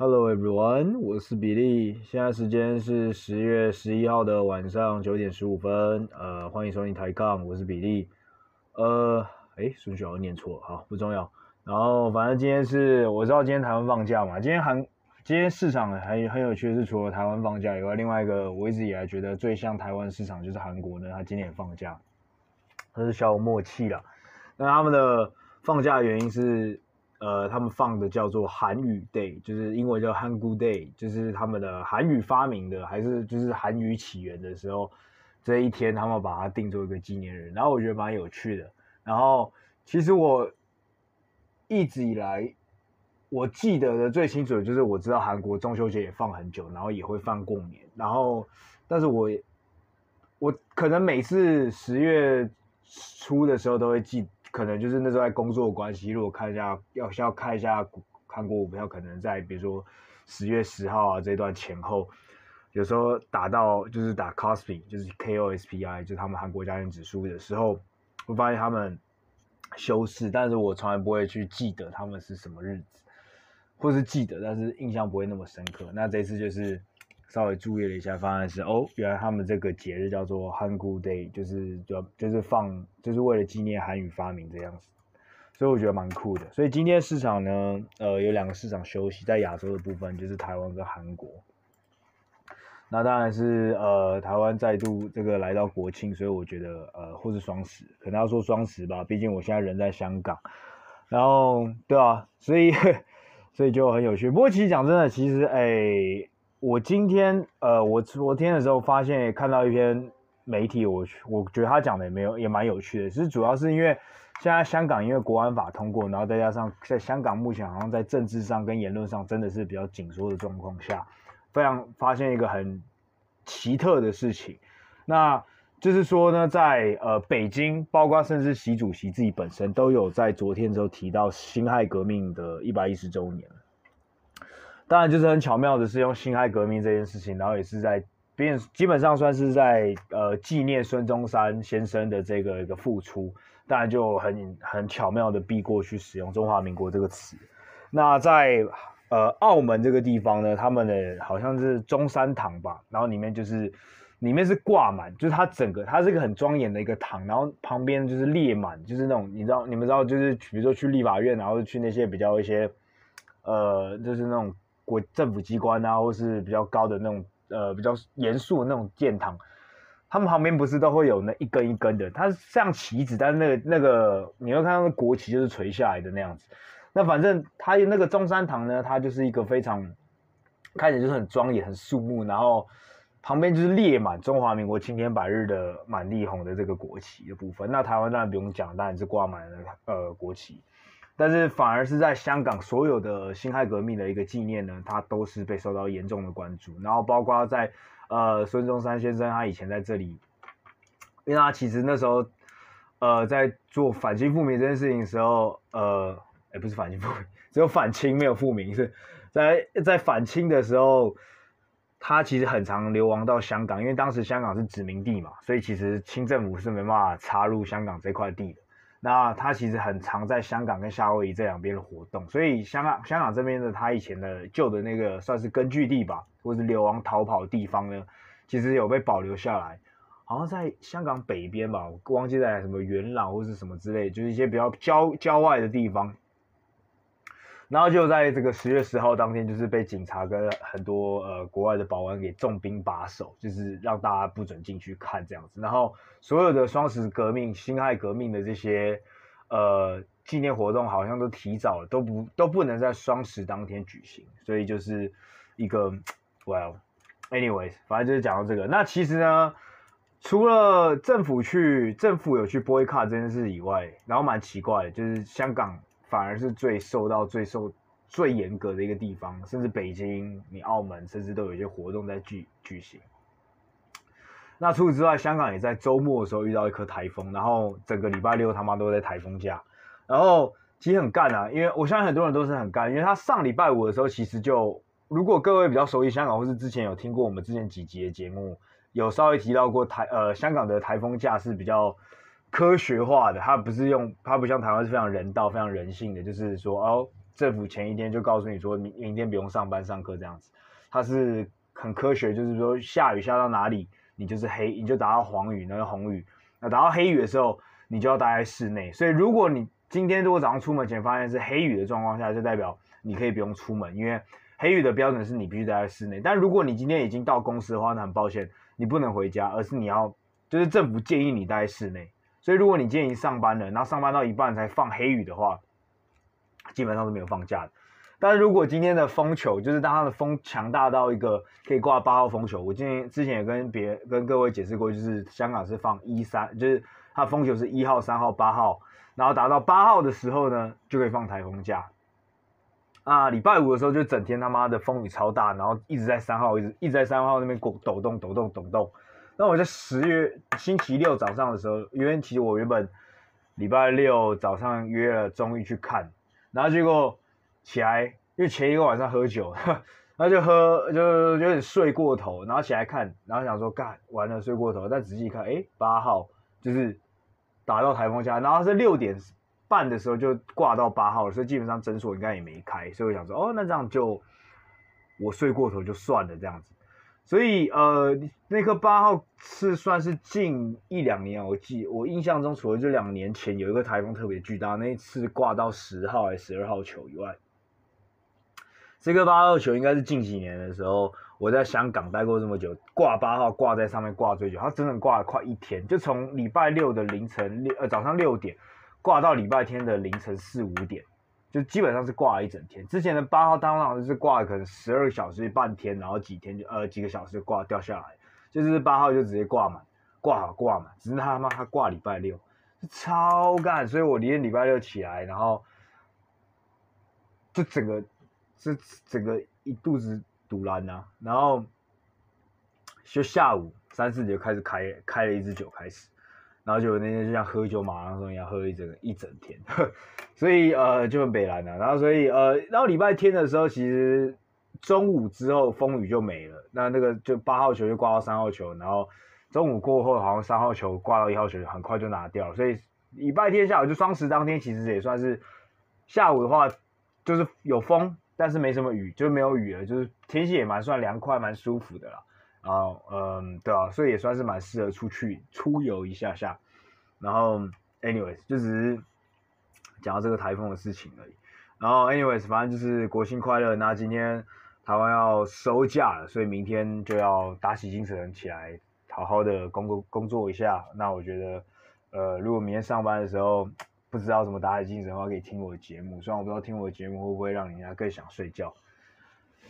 Hello everyone，我是比利，现在时间是十月十一号的晚上九点十五分，呃，欢迎收听抬杠，我是比利，呃，诶，顺序好像念错了，好，不重要。然后反正今天是我知道今天台湾放假嘛，今天韩今天市场很很有趣是，除了台湾放假以外，另外一个我一直以来觉得最像台湾市场就是韩国呢，它今天也放假，这是小有默契啦。那他们的放假原因是。呃，他们放的叫做韩语 Day，就是英文叫 Hangul Day，就是他们的韩语发明的，还是就是韩语起源的时候，这一天他们把它定做一个纪念日，然后我觉得蛮有趣的。然后其实我一直以来我记得的最清楚的就是我知道韩国中秋节也放很久，然后也会放过年，然后但是我我可能每次十月初的时候都会记。可能就是那时候在工作关系，如果看一下要要看一下韩国股票，可能在比如说十月十号啊这段前后，有时候打到就是打 Kospi，就是 K O S P I，就他们韩国家庭指数的时候，会发现他们休市，但是我从来不会去记得他们是什么日子，或是记得，但是印象不会那么深刻。那这次就是。稍微注意了一下，发现是哦，原来他们这个节日叫做 Hangul Day，就是就就是放，就是为了纪念韩语发明这样子，所以我觉得蛮酷的。所以今天市场呢，呃，有两个市场休息，在亚洲的部分就是台湾跟韩国。那当然是呃，台湾再度这个来到国庆，所以我觉得呃，或是双十，可能要说双十吧，毕竟我现在人在香港。然后对啊，所以 所以就很有趣。不过其实讲真的，其实哎。我今天，呃，我昨天的时候发现看到一篇媒体，我我觉得他讲的也没有也蛮有趣的。其实主要是因为现在香港因为国安法通过，然后再加上在香港目前好像在政治上跟言论上真的是比较紧缩的状况下，非常发现一个很奇特的事情，那就是说呢，在呃北京，包括甚至习主席自己本身都有在昨天的时候提到辛亥革命的一百一十周年。当然，就是很巧妙的是用辛亥革命这件事情，然后也是在，变基本上算是在呃纪念孙中山先生的这个一个付出，当然就很很巧妙的避过去使用中华民国这个词。那在呃澳门这个地方呢，他们的好像是中山堂吧，然后里面就是里面是挂满，就是它整个它是一个很庄严的一个堂，然后旁边就是列满，就是那种你知道你们知道就是比如说去立法院，然后去那些比较一些呃就是那种。国政府机关啊，或是比较高的那种呃比较严肃的那种殿堂，他们旁边不是都会有那一根一根的，它像旗子，但是那个那个你会看到那国旗就是垂下来的那样子。那反正它那个中山堂呢，它就是一个非常看起来就是很庄严、很肃穆，然后旁边就是列满中华民国青天白日的满地红的这个国旗的部分。那台湾当然不用讲，当然是挂满了呃国旗。但是反而是在香港，所有的辛亥革命的一个纪念呢，它都是被受到严重的关注。然后包括在呃孙中山先生他以前在这里，因为他其实那时候呃在做反清复明这件事情的时候，呃，哎不是反清复明，只有反清没有复明，是在在反清的时候，他其实很常流亡到香港，因为当时香港是殖民地嘛，所以其实清政府是没办法插入香港这块地的。那他其实很常在香港跟夏威夷这两边的活动，所以香港香港这边的他以前的旧的那个算是根据地吧，或是流亡逃跑的地方呢，其实有被保留下来，好像在香港北边吧，我忘记在什么元朗或是什么之类，就是一些比较郊郊外的地方。然后就在这个十月十号当天，就是被警察跟很多呃国外的保安给重兵把守，就是让大家不准进去看这样子。然后所有的双十革命、辛亥革命的这些呃纪念活动，好像都提早了，都不都不能在双十当天举行。所以就是一个，well，anyways，反正就是讲到这个。那其实呢，除了政府去政府有去 boycott 这件事以外，然后蛮奇怪的，就是香港。反而是最受到最受最严格的一个地方，甚至北京、你澳门，甚至都有一些活动在举举行。那除此之外，香港也在周末的时候遇到一颗台风，然后整个礼拜六他妈都在台风假，然后其实很干啊，因为我相信很多人都是很干，因为他上礼拜五的时候其实就，如果各位比较熟悉香港，或是之前有听过我们之前几集的节目，有稍微提到过台呃香港的台风假是比较。科学化的，它不是用，它不像台湾是非常人道、非常人性的，就是说哦，政府前一天就告诉你说明明天不用上班上课这样子，它是很科学，就是说下雨下到哪里，你就是黑，你就达到黄雨，那个红雨，那达到黑雨的时候，你就要待在室内。所以如果你今天如果早上出门前发现是黑雨的状况下，就代表你可以不用出门，因为黑雨的标准是你必须待在室内。但如果你今天已经到公司的话，那很抱歉，你不能回家，而是你要就是政府建议你待在室内。所以如果你今天已经上班了，然后上班到一半才放黑雨的话，基本上是没有放假的。但是如果今天的风球，就是当它的风强大到一个可以挂八号风球，我今天之前也跟别跟各位解释过，就是香港是放一三，就是它风球是一号、三号、八号，然后达到八号的时候呢，就可以放台风假。啊，礼拜五的时候就整天他妈的风雨超大，然后一直在三号，一直一直在三号那边抖动、抖动、抖动。那我在十月星期六早上的时候，因为其实我原本礼拜六早上约了中医去看，然后结果。起来，因为前一个晚上喝酒，然后就喝，就有点睡过头，然后起来看，然后想说干完了睡过头，但仔细一看，哎，八号就是打到台风下，然后是六点半的时候就挂到八号了，所以基本上诊所应该也没开，所以我想说，哦，那这样就我睡过头就算了这样子，所以呃，那颗八号是算是近一两年，我记我印象中，除了这两年前有一个台风特别巨大，那一次挂到十号还是十二号球以外。这个八号球应该是近几年的时候，我在香港待过这么久，挂八号挂在上面挂最久，它整整挂了快一天，就从礼拜六的凌晨六呃早上六点挂到礼拜天的凌晨四五点，就基本上是挂了一整天。之前的八号当场就是挂了可能十二个小时半天，然后几天就呃几个小时就挂掉下来，就是八号就直接挂满，挂好挂满，只是他妈他挂礼拜六，超干，所以我连礼拜六起来，然后就整个。是整个一肚子堵烂呐，然后就下午三四点就开始开开了一支酒开始，然后就那天就像喝酒马拉松一样喝了一整一整天，所以呃就很北烂了，然后所以呃然后礼拜天的时候其实中午之后风雨就没了，那那个就八号球就挂到三号球，然后中午过后好像三号球挂到一号球很快就拿掉了，所以礼拜天下午就双十当天其实也算是下午的话就是有风。但是没什么雨，就没有雨了，就是天气也蛮算凉快，蛮舒服的啦。然后，嗯，对啊，所以也算是蛮适合出去出游一下下。然后，anyways，就只是讲到这个台风的事情而已。然后，anyways，反正就是国庆快乐。那今天台湾要收假了，所以明天就要打起精神起来，好好的工作工作一下。那我觉得，呃，如果明天上班的时候，不知道怎么打起精神的话，可以听我的节目。虽然我不知道听我的节目会不会让人家更想睡觉。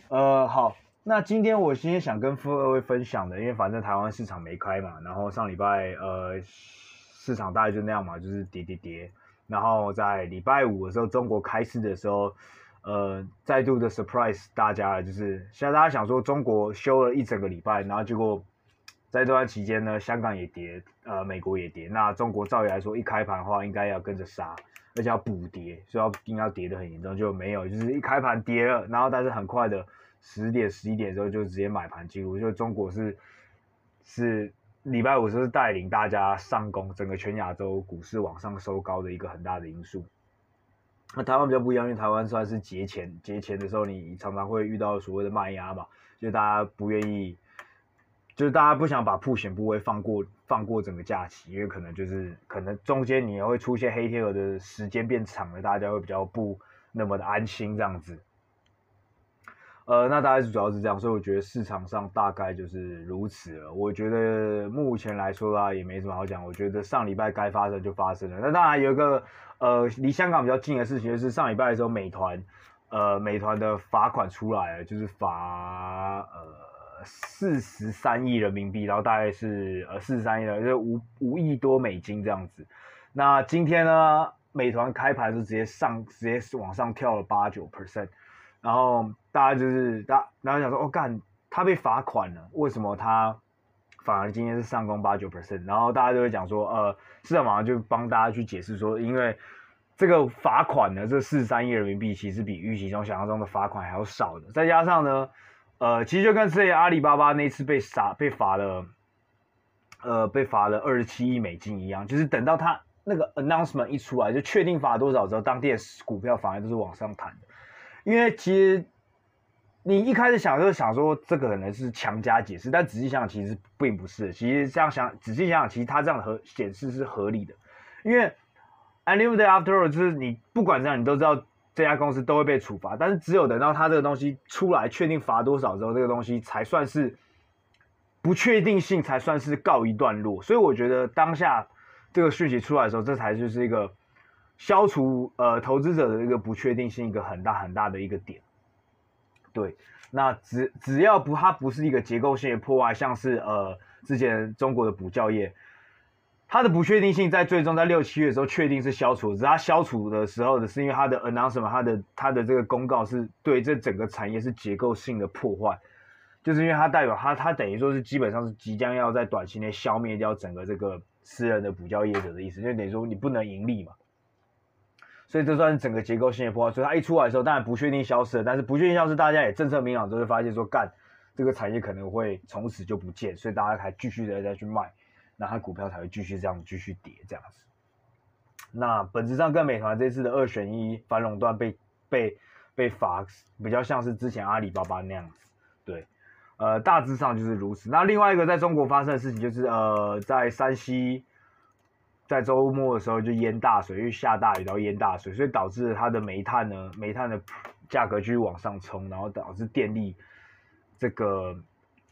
呃，好，那今天我今天想跟各位分享的，因为反正台湾市场没开嘛，然后上礼拜呃市场大概就那样嘛，就是跌跌跌。然后在礼拜五的时候，中国开市的时候，呃，再度的 surprise 大家了，就是现在大家想说中国休了一整个礼拜，然后结果。在这段期间呢，香港也跌，呃，美国也跌。那中国照理来说，一开盘的话，应该要跟着杀，而且要补跌，所以要应该要跌得很严重，就没有，就是一开盘跌了，然后但是很快的十点、十一点的时候就直接买盘进入。就中国是是礼拜五是带领大家上攻，整个全亚洲股市往上收高的一个很大的因素。那台湾比较不一样，因为台湾算是节前，节前的时候你常常会遇到所谓的卖压嘛，就大家不愿意。就是大家不想把曝险部位放过放过整个假期，因为可能就是可能中间你也会出现黑天鹅的时间变长了，大家会比较不那么的安心这样子。呃，那大概是主要是这样，所以我觉得市场上大概就是如此了。我觉得目前来说啦，也没什么好讲。我觉得上礼拜该发生就发生了。那当然有一个呃离香港比较近的事情，就是上礼拜的时候，美团呃美团的罚款出来了，就是罚呃。四十三亿人民币，然后大概是呃四十三亿的，就是五五亿多美金这样子。那今天呢，美团开盘就直接上，直接往上跳了八九 percent，然后大家就是大，然后想说，哦干，他被罚款了，为什么他反而今天是上攻八九 percent？然后大家就会讲说，呃，市场马上就帮大家去解释说，因为这个罚款呢，这四十三亿人民币其实比预期中想象中的罚款还要少的，再加上呢。呃，其实就跟之前阿里巴巴那次被杀被罚了，呃，被罚了二十七亿美金一样，就是等到他那个 announcement 一出来，就确定罚多少之后，当天股票反而都是往上弹的。因为其实你一开始想就是想说这个可能是强加解释，但仔细想想其实并不是。其实这样想，仔细想想，其实它这样的合显示是合理的，因为 Unlimited After All 就是你不管怎样，你都知道这家公司都会被处罚，但是只有等到它这个东西出来，确定罚多少之后，这个东西才算是不确定性才算是告一段落。所以我觉得当下这个讯息出来的时候，这才就是一个。消除呃投资者的一个不确定性，一个很大很大的一个点。对，那只只要不它不是一个结构性的破坏，像是呃之前中国的补教业，它的不确定性在最终在六七月的时候确定是消除，只它消除的时候的是因为它的 announcement，它的它的这个公告是对这整个产业是结构性的破坏，就是因为它代表它它等于说是基本上是即将要在短期内消灭掉整个这个私人的补教业者的意思，就等于说你不能盈利嘛。所以这算是整个结构性的破坏，所以它一出来的时候，当然不确定消失了，但是不确定消失，大家也政策明朗，就会发现说，干这个产业可能会从此就不见，所以大家才继续的再去卖，那它股票才会继续这样继续跌这样子。那本质上跟美团这次的二选一反垄断被被被罚，比较像是之前阿里巴巴那样子，对，呃，大致上就是如此。那另外一个在中国发生的事情就是，呃，在山西。在周末的时候就淹大水，因为下大雨然后淹大水，所以导致它的煤炭呢，煤炭的价格继续往上冲，然后导致电力这个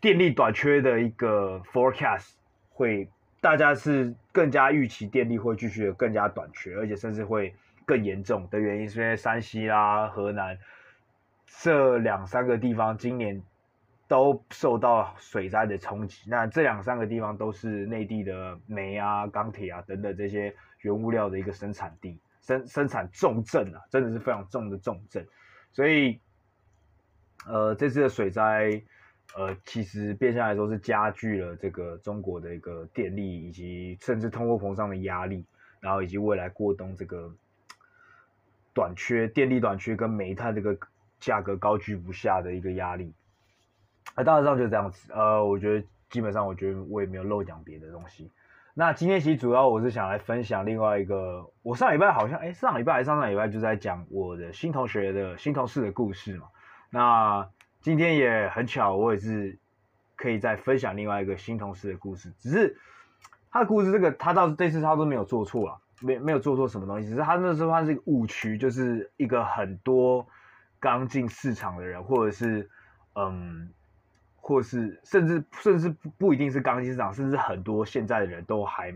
电力短缺的一个 forecast 会，大家是更加预期电力会继续的更加短缺，而且甚至会更严重的原因是因为山西啦、河南这两三个地方今年。都受到水灾的冲击。那这两三个地方都是内地的煤啊、钢铁啊等等这些原物料的一个生产地，生生产重镇啊，真的是非常重的重镇。所以，呃，这次的水灾，呃，其实变相来说是加剧了这个中国的一个电力以及甚至通货膨胀的压力，然后以及未来过冬这个短缺、电力短缺跟煤炭这个价格高居不下的一个压力。啊，大致上就是这样子。呃，我觉得基本上，我觉得我也没有漏讲别的东西。那今天其实主要我是想来分享另外一个，我上礼拜好像，哎，上礼拜还上上礼拜就在讲我的新同学的新同事的故事嘛。那今天也很巧，我也是可以再分享另外一个新同事的故事。只是他的故事，这个他到这次他都没有做错啊，没没有做错什么东西，只是他那时候他是一个误区，就是一个很多刚进市场的人，或者是嗯。或是甚至甚至不一定是刚进市场，甚至很多现在的人都还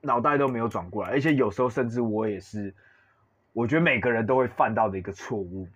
脑袋都没有转过来，而且有时候甚至我也是，我觉得每个人都会犯到的一个错误。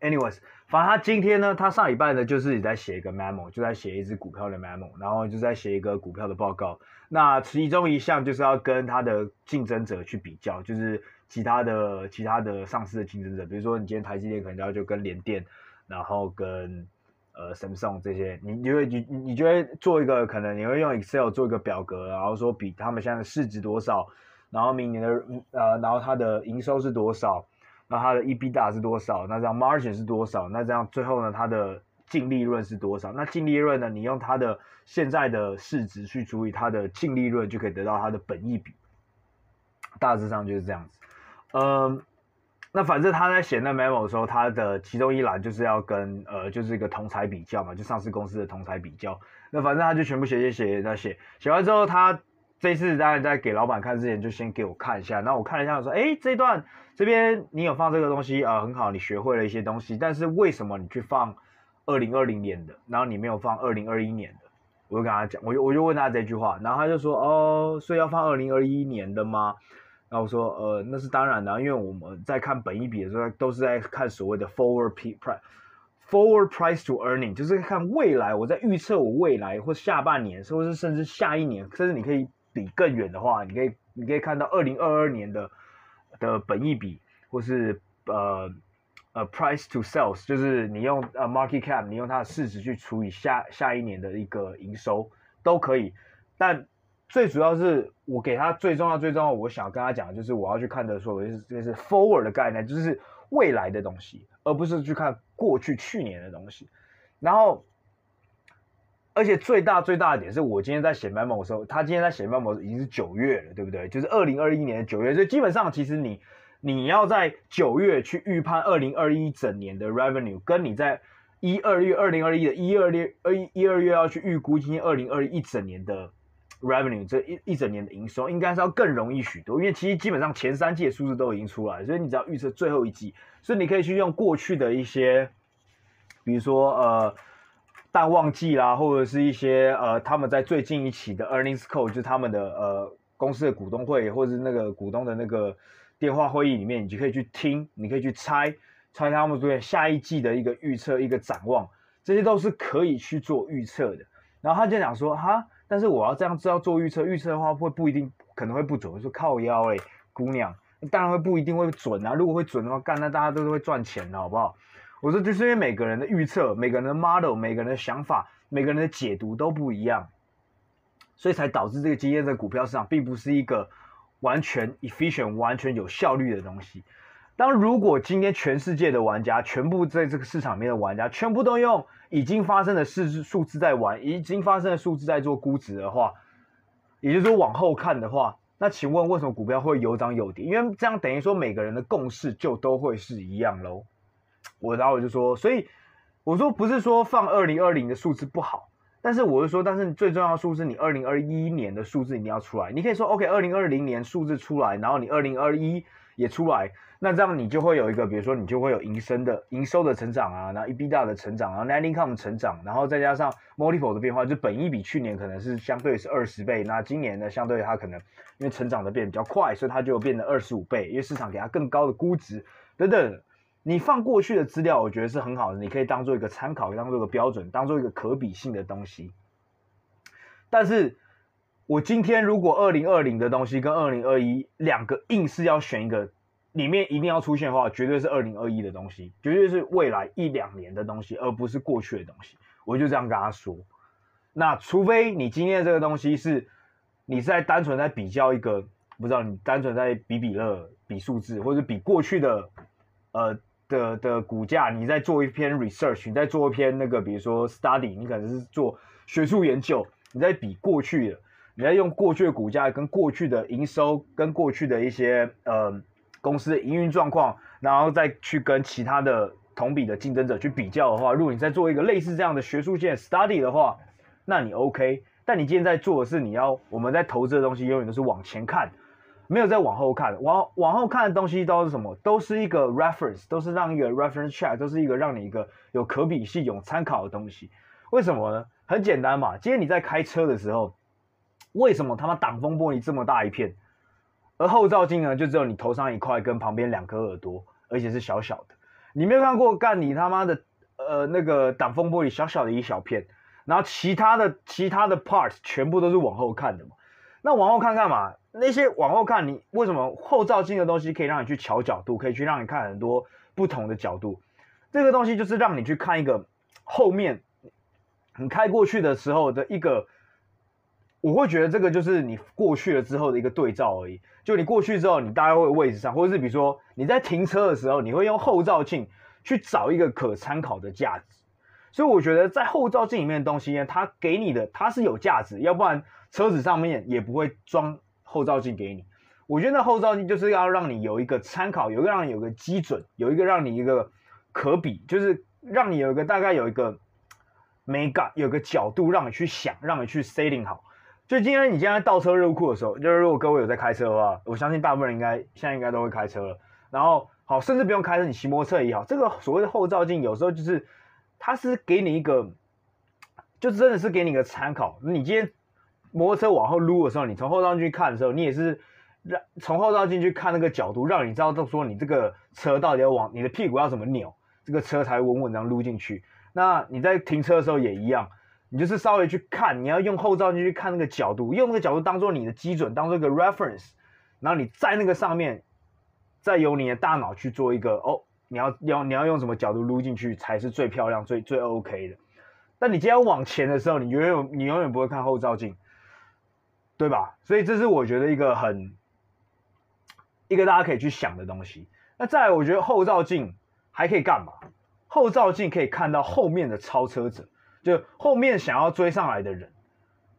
Anyways，反正他今天呢，他上礼拜呢就是也在写一个 memo，就在写一只股票的 memo，然后就在写一个股票的报告。那其中一项就是要跟他的竞争者去比较，就是其他的其他的上市的竞争者，比如说你今天台积电可能要就跟联电，然后跟。呃，Samsung 这些，你你会你你就会做一个，可能你会用 Excel 做一个表格，然后说比他们现在的市值多少，然后明年的呃，然后它的营收是多少，那它的 EBIT 是多少，那这样 Margin 是多少，那这样最后呢，它的净利润是多少？那净利润呢，你用它的现在的市值去除以它的净利润，就可以得到它的本益比。大致上就是这样子，嗯。那反正他在写那 memo 的时候，他的其中一栏就是要跟呃，就是一个同侪比较嘛，就上市公司的同侪比较。那反正他就全部写写写在写，写完之后，他这次当然在给老板看之前，就先给我看一下。那我看了一下，我说，哎，这段这边你有放这个东西啊，呃，很好，你学会了一些东西。但是为什么你去放二零二零年的，然后你没有放二零二一年的？我就跟他讲，我就我就问他这句话，然后他就说，哦，所以要放二零二一年的吗？然后我说，呃，那是当然的，因为我们在看本益比的时候，都是在看所谓的 forward price，forward price to earning，就是看未来，我在预测我未来或下半年，或是甚至下一年，甚至你可以比更远的话，你可以你可以看到二零二二年的的本益比，或是呃呃 price to sales，就是你用呃 market cap，你用它的市值去除以下下一年的一个营收都可以，但。最主要是我给他最重要、最重要，我想要跟他讲的就是我要去看的说，就是就是 forward 的概念，就是未来的东西，而不是去看过去去年的东西。然后，而且最大最大的点是我今天在写 memo 的时候，他今天在写 memo 已经是九月了，对不对？就是二零二一年的九月，所以基本上其实你你要在九月去预判二零二一整年的 revenue，跟你在一二月二零二一的一二月二一一二月要去预估今年二零二一一整年的 revenue，这一一整年的营收应该是要更容易许多，因为其实基本上前三季的数字都已经出来，所以你只要预测最后一季，所以你可以去用过去的一些，比如说呃。淡旺季啦，或者是一些呃，他们在最近一期的 earnings call，就是他们的呃公司的股东会，或者是那个股东的那个电话会议里面，你就可以去听，你可以去猜猜他们对下一季的一个预测、一个展望，这些都是可以去做预测的。然后他就讲说哈，但是我要这样知道做预测，预测的话会不一定可能会不准，我说靠腰嘞，姑娘，当然会不一定会准啊。如果会准的话，干那大家都是会赚钱的，好不好？我说，就是因为每个人的预测、每个人的 model、每个人的想法、每个人的解读都不一样，所以才导致这个今天的股票市场并不是一个完全 efficient、完全有效率的东西。当如果今天全世界的玩家，全部在这个市场面的玩家，全部都用已经发生的事实数字在玩，已经发生的数字在做估值的话，也就是说往后看的话，那请问为什么股票会有涨有跌？因为这样等于说每个人的共识就都会是一样喽。我然后我就说，所以我说不是说放二零二零的数字不好，但是我是说，但是最重要的数字，你二零二一年的数字一定要出来。你可以说，OK，二零二零年数字出来，然后你二零二一也出来，那这样你就会有一个，比如说你就会有营收的营收的成长啊，然后 EBITDA 的成长啊，net income 成长，然后再加上 multiple 的变化，就本益比去年可能是相对是二十倍，那今年呢，相对它可能因为成长的变比较快，所以它就变得二十五倍，因为市场给它更高的估值等等。你放过去的资料，我觉得是很好的，你可以当做一个参考，当做一个标准，当做一个可比性的东西。但是，我今天如果二零二零的东西跟二零二一两个硬是要选一个，里面一定要出现的话，绝对是二零二一的东西，绝对是未来一两年的东西，而不是过去的东西。我就这样跟他说。那除非你今天的这个东西是，你是在单纯在比较一个，不知道你单纯在比比乐、比数字，或者比过去的，呃。的的股价，你在做一篇 research，你在做一篇那个，比如说 study，你可能是做学术研究，你在比过去的，你在用过去的股价跟过去的营收，跟过去的一些呃公司的营运状况，然后再去跟其他的同比的竞争者去比较的话，如果你在做一个类似这样的学术性 study 的话，那你 OK。但你今天在做的是，你要我们在投资的东西，永远都是往前看。没有再往后看，往往后看的东西都是什么？都是一个 reference，都是让一个 reference check，都是一个让你一个有可比性、有参考的东西。为什么呢？很简单嘛。今天你在开车的时候，为什么他妈挡风玻璃这么大一片，而后照镜呢，就只有你头上一块跟旁边两颗耳朵，而且是小小的。你没有看过干你他妈的呃那个挡风玻璃小小的一小片，然后其他的其他的 parts 全部都是往后看的嘛？那往后看干嘛？那些往后看，你为什么后照镜的东西可以让你去调角度，可以去让你看很多不同的角度？这个东西就是让你去看一个后面你开过去的时候的一个，我会觉得这个就是你过去了之后的一个对照而已。就你过去之后，你大概会位置上，或者是比如说你在停车的时候，你会用后照镜去找一个可参考的价值。所以我觉得在后照镜里面的东西呢，它给你的它是有价值，要不然车子上面也不会装。后照镜给你，我觉得那后照镜就是要让你有一个参考，有一个让你有个基准，有一个让你一个可比，就是让你有一个大概有一个美感，有个角度让你去想，让你去 setting 好。就今天你现在倒车入库的时候，就是如果各位有在开车的话，我相信大部分人应该现在应该都会开车了。然后好，甚至不用开车，你骑摩托车也好，这个所谓的后照镜有时候就是它是给你一个，就真的是给你一个参考。你今天。摩托车往后撸的时候，你从后照镜去看的时候，你也是让从后照镜去看那个角度，让你知道，就说你这个车到底要往你的屁股要怎么扭，这个车才稳稳这样撸进去。那你在停车的时候也一样，你就是稍微去看，你要用后照镜去看那个角度，用那个角度当做你的基准，当做一个 reference，然后你在那个上面，再由你的大脑去做一个哦，你要要你要用什么角度撸进去才是最漂亮、最最 OK 的。但你今天往前的时候，你永远你永远不会看后照镜。对吧？所以这是我觉得一个很一个大家可以去想的东西。那再，我觉得后照镜还可以干嘛？后照镜可以看到后面的超车者，就后面想要追上来的人，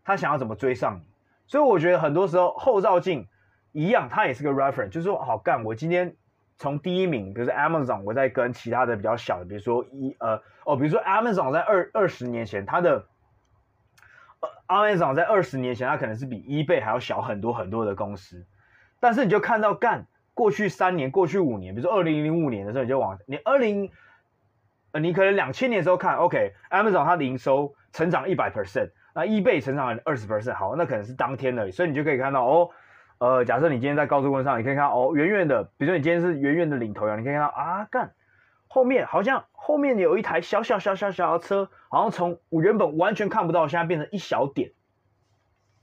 他想要怎么追上你。所以我觉得很多时候后照镜一样，它也是个 reference，就是说，好干，我今天从第一名，比如说 Amazon，我在跟其他的比较小的，比如说一呃哦，比如说 Amazon 在二二十年前，它的呃 Amazon 在二十年前，它可能是比 eBay 还要小很多很多的公司，但是你就看到干过去三年、过去五年，比如说二零零五年的时候，你就往你二零你可能两千年的时候看，OK，Amazon 它的营收成长一百 percent，那 eBay 成长二十 percent，好，那可能是当天的，所以你就可以看到哦。呃，假设你今天在高速公路上，你可以看到哦，远远的，比如说你今天是远远的领头羊，你可以看到啊，干，后面好像后面有一台小小小小小的车，好像从我原本完全看不到，现在变成一小点，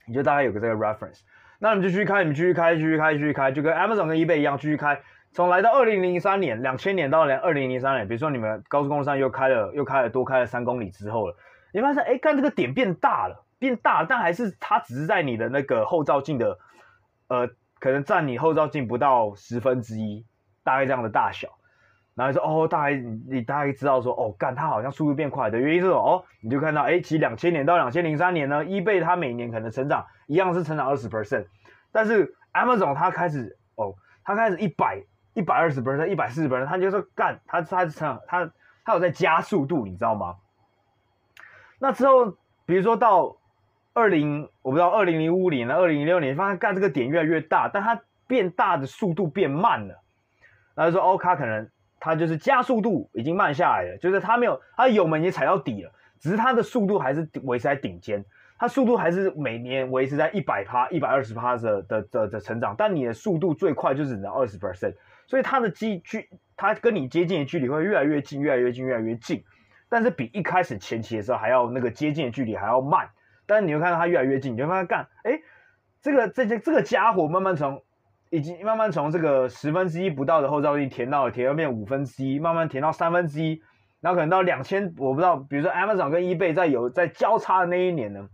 你就大概有个这个 reference，那你就继续开，你们继续开，继续开，继续开，就跟 Amazon 跟 eBay 一样，继续开，从来到二零零三年、两千年到连二零零三年，比如说你们高速公路上又开了，又开了多开了三公里之后了，你发现哎，干这个点变大了，变大了，但还是它只是在你的那个后照镜的。呃，可能占你后照镜不到十分之一，大概这样的大小，然后说哦，大概你大概知道说哦，干它好像速度变快的原因是什么？哦，你就看到哎，其实两千年到两千零三年呢，eBay 它每年可能成长一样是成长二十 percent，但是 Amazon 它开始哦，它开始一百一百二十 percent，一百四十 percent，他就说干他他成他他有在加速度，你知道吗？那之后比如说到。二零我不知道，二零零五年、二零零六年，发现干这个点越来越大，但它变大的速度变慢了。然后说哦，它可能它就是加速度已经慢下来了，就是它没有它油门已经踩到底了，只是它的速度还是维持在顶尖，它速度还是每年维持在一百趴、一百二十趴的的的的成长，但你的速度最快就只能二十 percent，所以它的距距它跟你接近的距离会越来越近、越来越近、越来越近，但是比一开始前期的时候还要那个接近的距离还要慢。但是你会看到它越来越近，你就慢慢干，哎，这个这些这个家伙慢慢从，已经慢慢从这个十分之一不到的后照镜填到填到变五分之一，慢慢填到三分之一，然后可能到两千，我不知道，比如说 Amazon 跟 eBay 在有在交叉的那一年呢，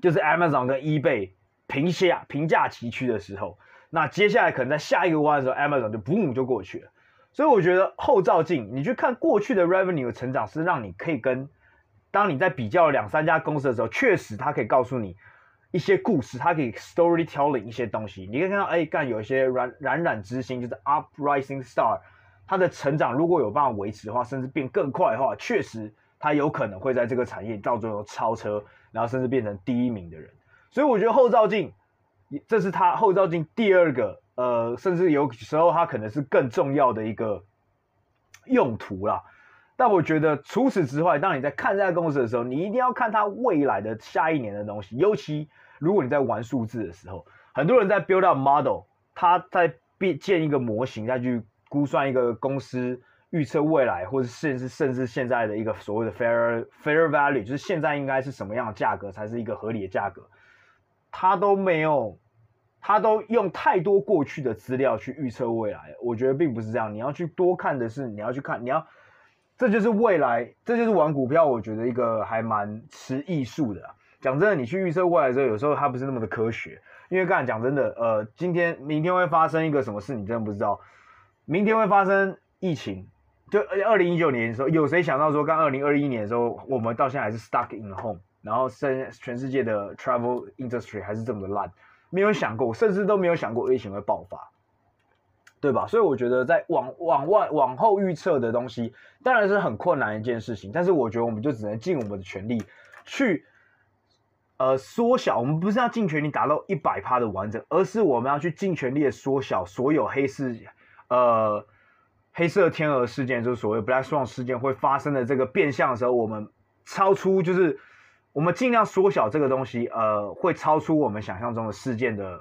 就是 Amazon 跟 eBay 平下平价齐驱的时候，那接下来可能在下一个弯的时候，Amazon 就 boom 就过去了。所以我觉得后照镜，你去看过去的 revenue 的成长，是让你可以跟。当你在比较两三家公司的时候，确实它可以告诉你一些故事，它可以 storytelling 一些东西。你可以看到，哎，干有一些冉冉冉之星，就是 uprising star，它的成长如果有办法维持的话，甚至变更快的话，确实它有可能会在这个产业到最后超车，然后甚至变成第一名的人。所以我觉得后照镜，这是它后照镜第二个，呃，甚至有时候它可能是更重要的一个用途啦。但我觉得除此之外，当你在看这家公司的时候，你一定要看它未来的下一年的东西。尤其如果你在玩数字的时候，很多人在 build up model，他在变建一个模型，再去估算一个公司预测未来，或者甚至甚至现在的一个所谓的 fair fair value，就是现在应该是什么样的价格才是一个合理的价格，他都没有，他都用太多过去的资料去预测未来。我觉得并不是这样，你要去多看的是，你要去看，你要。这就是未来，这就是玩股票，我觉得一个还蛮吃艺术的。讲真的，你去预测未来的时候，有时候它不是那么的科学。因为刚才讲真的，呃，今天、明天会发生一个什么事，你真的不知道。明天会发生疫情，就二零一九年的时候，有谁想到说，刚二零二一年的时候，我们到现在还是 stuck in home，然后全全世界的 travel industry 还是这么的烂，没有想过，甚至都没有想过疫情会爆发。对吧？所以我觉得在往往外往后预测的东西，当然是很困难一件事情。但是我觉得我们就只能尽我们的全力去，呃，缩小。我们不是要尽全力达到一百趴的完整，而是我们要去尽全力的缩小所有黑市，呃，黑色天鹅事件，就是所谓 Black Swan 事件会发生的这个变相的时候，我们超出就是我们尽量缩小这个东西，呃，会超出我们想象中的事件的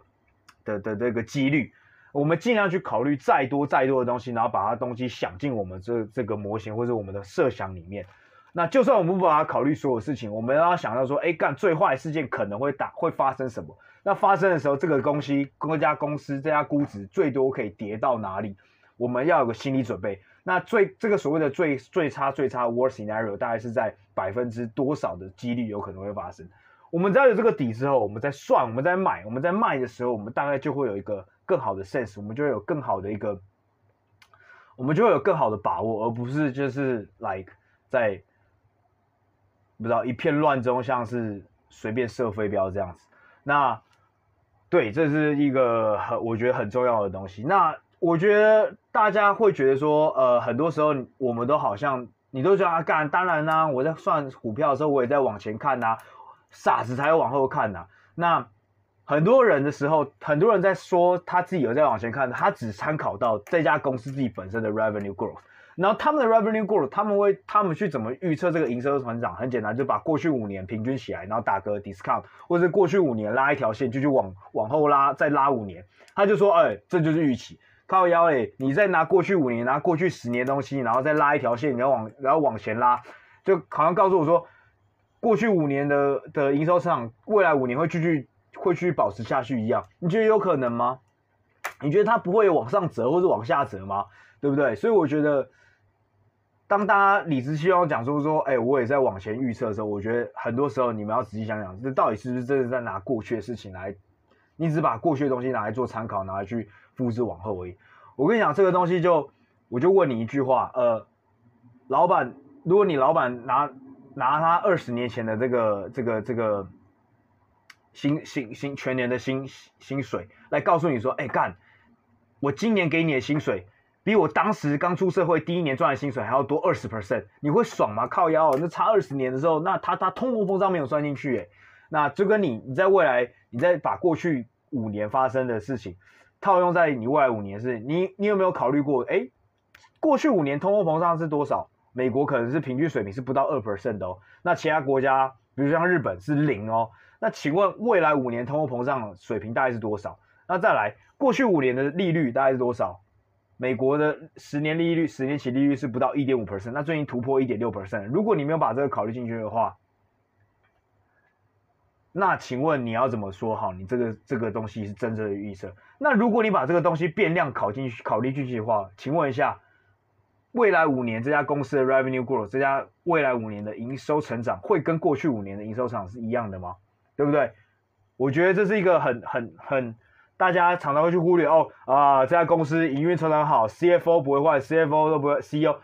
的的这个几率。我们尽量去考虑再多再多的东西，然后把它东西想进我们这这个模型或者我们的设想里面。那就算我们不把它考虑所有事情，我们要想到说，哎，干最坏事件可能会打会发生什么？那发生的时候，这个东西各家公司这家估值最多可以跌到哪里？我们要有个心理准备。那最这个所谓的最最差最差 worst scenario 大概是在百分之多少的几率有可能会发生？我们只要有这个底之后，我们在算，我们在买，我们在卖的时候，我们大概就会有一个。更好的 sense，我们就会有更好的一个，我们就会有更好的把握，而不是就是 like 在不知道一片乱中，像是随便射飞镖这样子。那对，这是一个很我觉得很重要的东西。那我觉得大家会觉得说，呃，很多时候我们都好像你都这样干，当然啦，我在算股票的时候，我也在往前看呐，傻子才会往后看呐。那很多人的时候，很多人在说他自己有在往前看，他只参考到这家公司自己本身的 revenue growth。然后他们的 revenue growth，他们会他们去怎么预测这个营收成长？很简单，就把过去五年平均起来，然后打个 discount，或者过去五年拉一条线，就去往往后拉，再拉五年，他就说，哎，这就是预期。靠腰嘞，你再拿过去五年，拿过去十年东西，然后再拉一条线，然后往然后往前拉，就好像告诉我说，过去五年的的营收市场，未来五年会继续会继续保持下去一样。你觉得有可能吗？你觉得它不会往上折或者往下折吗？对不对？所以我觉得。当大家理直气壮讲说说，哎，我也在往前预测的时候，我觉得很多时候你们要仔细想想，这到底是不是真的在拿过去的事情来，你只把过去的东西拿来做参考，拿来去复制往后而已。我跟你讲，这个东西就，我就问你一句话，呃，老板，如果你老板拿拿他二十年前的这个这个这个薪薪薪全年的薪薪水来告诉你说，哎干，我今年给你的薪水。比我当时刚出社会第一年赚的薪水还要多二十 percent，你会爽吗？靠腰，那差二十年的时候，那他他通货膨胀没有算进去，诶，那就跟你你在未来，你再把过去五年发生的事情套用在你未来五年是，你你有没有考虑过？诶，过去五年通货膨胀是多少？美国可能是平均水平是不到二 percent 的哦，那其他国家，比如像日本是零哦，那请问未来五年通货膨胀水平大概是多少？那再来，过去五年的利率大概是多少？美国的十年利率、十年期利率是不到一点五 percent，那最近突破一点六 percent。如果你没有把这个考虑进去的话，那请问你要怎么说好？你这个这个东西是真正的预测？那如果你把这个东西变量考进去、考虑进去的话，请问一下，未来五年这家公司的 revenue growth，这家未来五年的营收成长会跟过去五年的营收成长是一样的吗？对不对？我觉得这是一个很很很。大家常常会去忽略哦啊，这家公司营运成长好，CFO 不会换，CFO 都不会，CEO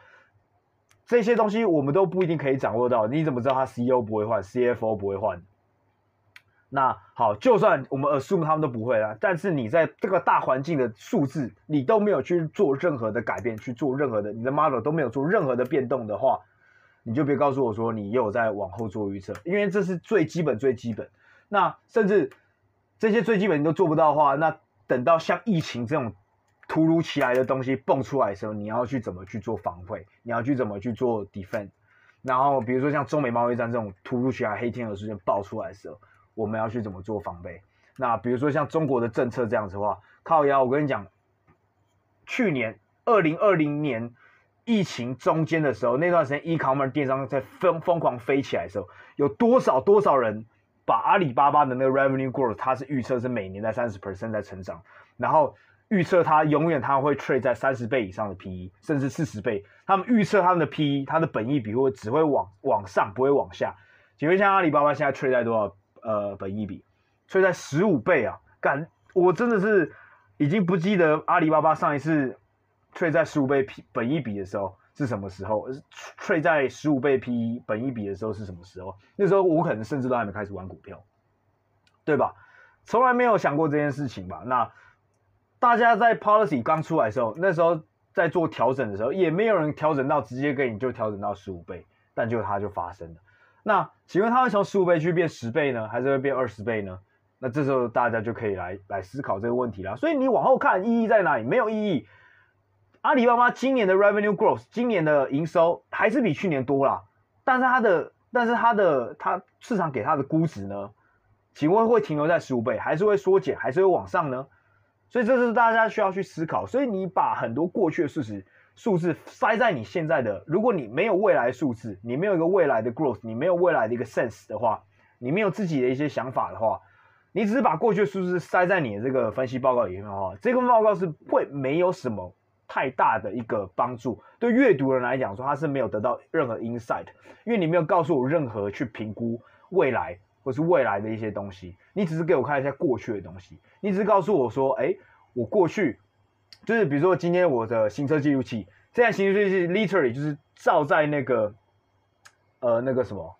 这些东西我们都不一定可以掌握到。你怎么知道他 CEO 不会换，CFO 不会换？那好，就算我们 assume 他们都不会啦，但是你在这个大环境的数字，你都没有去做任何的改变，去做任何的，你的 model 都没有做任何的变动的话，你就别告诉我说你又在往后做预测，因为这是最基本最基本。那甚至。这些最基本你都做不到的话，那等到像疫情这种突如其来的东西蹦出来的时候，你要去怎么去做防卫？你要去怎么去做 defend？然后比如说像中美贸易战这种突如其来黑天鹅事件爆出来的时候，我们要去怎么做防备？那比如说像中国的政策这样子的话，靠腰，我跟你讲，去年二零二零年疫情中间的时候，那段时间 e-commerce 电商在疯疯狂飞起来的时候，有多少多少人？把阿里巴巴的那个 revenue growth，它是预测是每年在三十 percent 在成长，然后预测它永远它会 trade 在三十倍以上的 PE，甚至四十倍。他们预测他们的 PE，它的本益比会只会往往上，不会往下。请问像阿里巴巴现在 trade 在多少？呃，本益比所以在十五倍啊！干，我真的是已经不记得阿里巴巴上一次吹在十五倍 P 本益比的时候。是什么时候？trade 在十五倍 PE 本益比的时候是什么时候？那时候我可能甚至都还没开始玩股票，对吧？从来没有想过这件事情吧？那大家在 policy 刚出来的时候，那时候在做调整的时候，也没有人调整到直接给你就调整到十五倍，但就它就发生了。那请问它会从十五倍去变十倍呢，还是会变二十倍呢？那这时候大家就可以来来思考这个问题了。所以你往后看意义在哪里？没有意义。阿里巴巴今年的 revenue growth，今年的营收还是比去年多啦，但是它的，但是它的，它市场给它的估值呢？请问会停留在十五倍，还是会缩减，还是会往上呢？所以这是大家需要去思考。所以你把很多过去的事实数字塞在你现在的，如果你没有未来数字，你没有一个未来的 growth，你没有未来的一个 sense 的话，你没有自己的一些想法的话，你只是把过去的数字塞在你的这个分析报告里面的话，这个报告是会没有什么。太大的一个帮助，对阅读人来讲说，他是没有得到任何 insight，因为你没有告诉我任何去评估未来或是未来的一些东西，你只是给我看一下过去的东西，你只是告诉我说，哎，我过去就是比如说今天我的行车记录器，这台行车记录器 literally 就是照在那个呃那个什么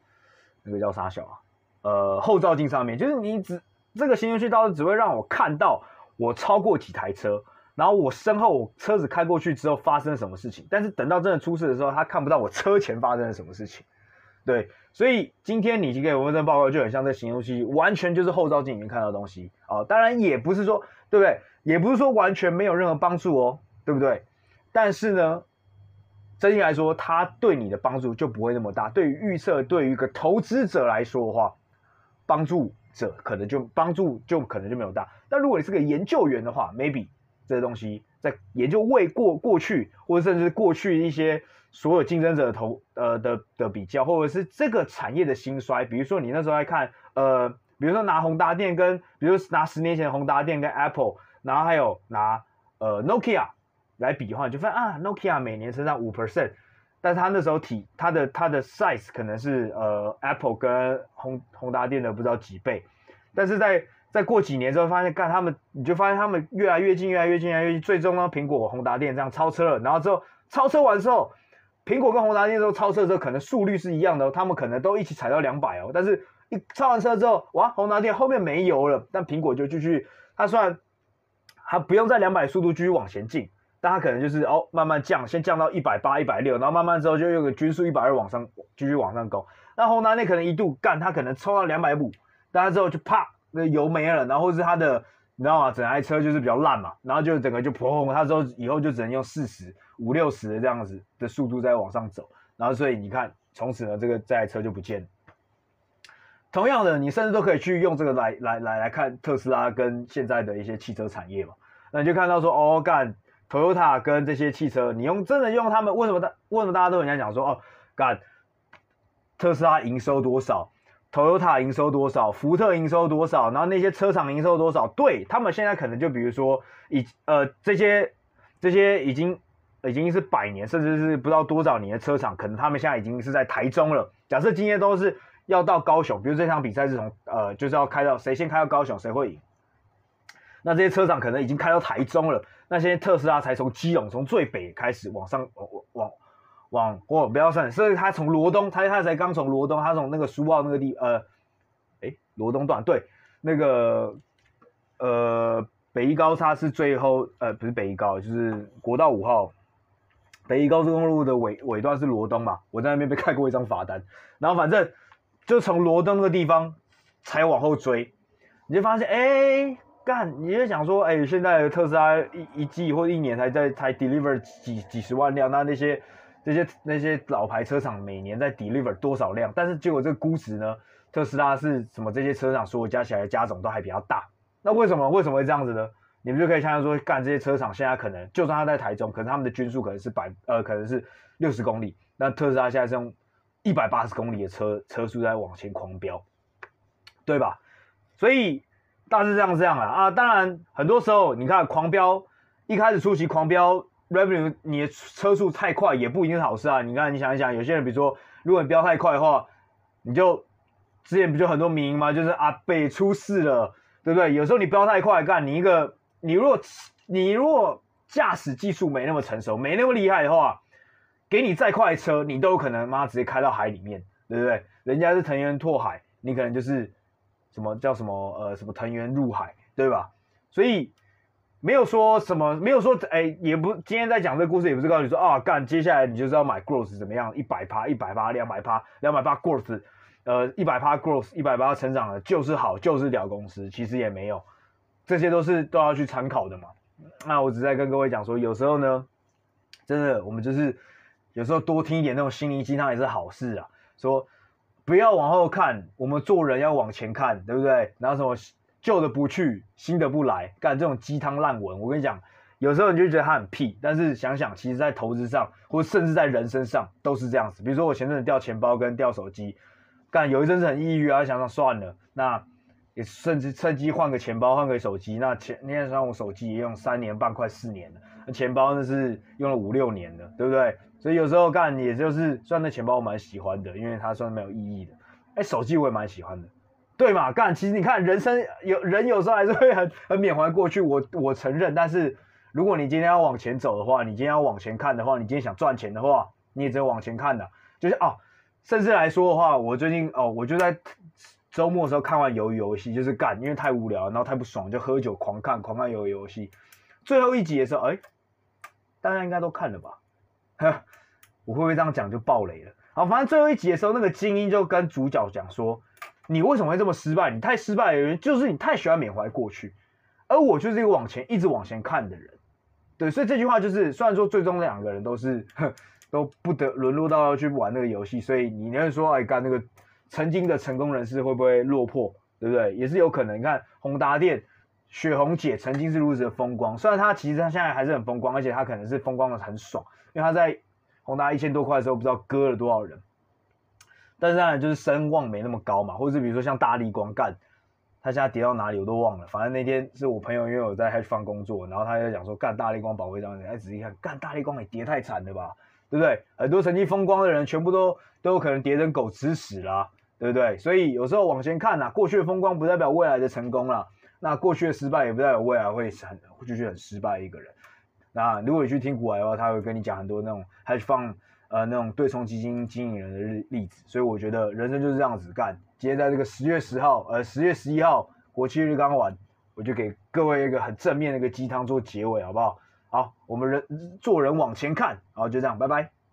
那个叫啥小啊，呃后照镜上面，就是你只这个行车记录器倒是只会让我看到我超过几台车。然后我身后我车子开过去之后发生了什么事情，但是等到真的出事的时候，他看不到我车前发生了什么事情。对，所以今天你给我们这报告就很像这行车记录器，完全就是后照镜里面看到的东西啊、当然也不是说，对不对？也不是说完全没有任何帮助哦，对不对？但是呢，整体来说，它对你的帮助就不会那么大。对于预测，对于一个投资者来说的话，帮助者可能就帮助就可能就没有大。但如果你是个研究员的话，maybe 这些东西在研究未过过去，或者甚至过去一些。所有竞争者的投呃的的比较，或者是这个产业的兴衰，比如说你那时候在看，呃，比如说拿宏达电跟，比如拿十年前的宏达电跟 Apple，然后还有拿呃 Nokia 来比的话，就发现啊，Nokia 每年成长五 percent，但是它那时候体它的它的 size 可能是呃 Apple 跟宏宏达电的不知道几倍，但是在再过几年之后，发现干他们你就发现他们越来越近，越来越近，越来越近，最终呢，苹果宏达电这样超车了，然后之后超车完之后。苹果跟宏达电之后超车的时候，可能速率是一样的，他们可能都一起踩到两百哦。但是一超完车之后，哇，宏达电后面没油了，但苹果就继续，它虽然它不用在两百速度继续往前进，但它可能就是哦慢慢降，先降到一百八、一百六，然后慢慢之后就用个均速一百二往上继续往上攻。那宏达电可能一度干，它可能冲到两百五，但它之后就啪，那油没了，然后是它的。你知道吗？整台车就是比较烂嘛，然后就整个就砰，它之后以后就只能用四十五六十的这样子的速度在往上走，然后所以你看，从此呢，这个这台车就不见了。同样的，你甚至都可以去用这个来来来来看特斯拉跟现在的一些汽车产业嘛，那你就看到说，哦，干，Toyota 跟这些汽车，你用真的用他们，为什么大为什么大家都很想讲说，哦，干，特斯拉营收多少？Toyota 营收多少？福特营收多少？然后那些车厂营收多少？对，他们现在可能就比如说，已呃这些这些已经已经是百年，甚至是不知道多少年的车厂，可能他们现在已经是在台中了。假设今天都是要到高雄，比如这场比赛是从呃就是要开到谁先开到高雄谁会赢，那这些车厂可能已经开到台中了，那些特斯拉才从基隆从最北开始往上往往。往哦，不要算，所以他从罗东，他他才刚从罗东，他从那个苏澳那个地，呃，诶，罗东段对，那个呃北宜高叉是最后，呃不是北宜高，就是国道五号，北宜高速公路的尾尾段是罗东嘛，我在那边被开过一张罚单，然后反正就从罗东那个地方才往后追，你就发现哎干，你就想说哎，现在特斯拉一一季或一年才在才 deliver 几几十万辆，那那些。这些那些老牌车厂每年在 deliver 多少辆？但是结果这个估值呢？特斯拉是什么？这些车厂所有加起来的加总都还比较大。那为什么？为什么会这样子呢？你们就可以想象说，干这些车厂现在可能就算他在台中，可能他们的均速可能是百呃，可能是六十公里。那特斯拉现在是用一百八十公里的车车速在往前狂飙，对吧？所以大致这样这样啊啊！当然很多时候你看狂飙，一开始初期狂飙。Revenue，你的车速太快也不一定是好事啊！你看，你想一想，有些人比如说，如果你飙太快的话，你就之前不就很多名吗？就是阿北出事了，对不对？有时候你飙太快，干你一个，你如果你如果驾驶技术没那么成熟，没那么厉害的话，给你再快的车，你都有可能妈直接开到海里面，对不对？人家是藤原拓海，你可能就是什么叫什么呃什么藤原入海，对吧？所以。没有说什么，没有说，哎，也不，今天在讲这个故事，也不是告诉你说啊，干，接下来你就是要买 growth 怎么样，一百趴，一百趴，两百趴，两百趴 growth，呃，一百趴 growth，一百趴成长了就是好，就是屌公司，其实也没有，这些都是都要去参考的嘛。那我只在跟各位讲说，有时候呢，真的，我们就是有时候多听一点那种心灵鸡汤也是好事啊。说不要往后看，我们做人要往前看，对不对？然后什么？旧的不去，新的不来，干这种鸡汤烂文，我跟你讲，有时候你就觉得它很屁，但是想想，其实在投资上，或甚至在人身上，都是这样子。比如说我前阵子掉钱包跟掉手机，干有一阵子很抑郁啊，想想算了，那也甚至趁机换个钱包，换个手机。那前那天上我手机也用三年半，快四年了，那钱包那是用了五六年了，对不对？所以有时候干也就是，虽然那钱包我蛮喜欢的，因为它算没有意义的。哎，手机我也蛮喜欢的。对嘛，干，其实你看，人生有人有时候还是会很很缅怀过去，我我承认。但是如果你今天要往前走的话，你今天要往前看的话，你今天想赚钱的话，你也只有往前看的。就是哦，甚至来说的话，我最近哦，我就在周末的时候看完鱿鱼游戏，就是干，因为太无聊，然后太不爽，就喝酒狂看狂看鱿鱼游戏。最后一集的时候，哎，大家应该都看了吧？呵，我会不会这样讲就爆雷了？好，反正最后一集的时候，那个精英就跟主角讲说：“你为什么会这么失败？你太失败的原因就是你太喜欢缅怀过去，而我就是一个往前一直往前看的人。”对，所以这句话就是，虽然说最终两个人都是呵 都不得沦落到要去玩那个游戏，所以你要说哎，干那个曾经的成功人士会不会落魄？对不对？也是有可能。你看宏达电，雪红姐曾经是如此的风光，虽然她其实她现在还是很风光，而且她可能是风光的很爽，因为他在宏达一千多块的时候不知道割了多少人，但是当然就是声望没那么高嘛，或者是比如说像大立光干，他现在跌到哪里我都忘了，反正那天是我朋友因为我在 hedge fund 工作，然后他就讲说干大立光保卫战，哎仔细看干大立光也跌太惨了吧，对不对？很多曾经风光的人全部都都有可能跌成狗吃屎啦。对不对？所以有时候往前看呐、过去的风光不代表未来的成功啦。那过去的失败也不代表未来会很就是很失败一个人。那如果你去听古癌的话，他会跟你讲很多那种还放呃那种对冲基金经营人的例子。所以我觉得人生就是这样子干。今天在这个十月十号，呃十月十一号国庆日刚完，我就给各位一个很正面的一个鸡汤做结尾，好不好？好，我们人做人往前看，好，就这样，拜拜。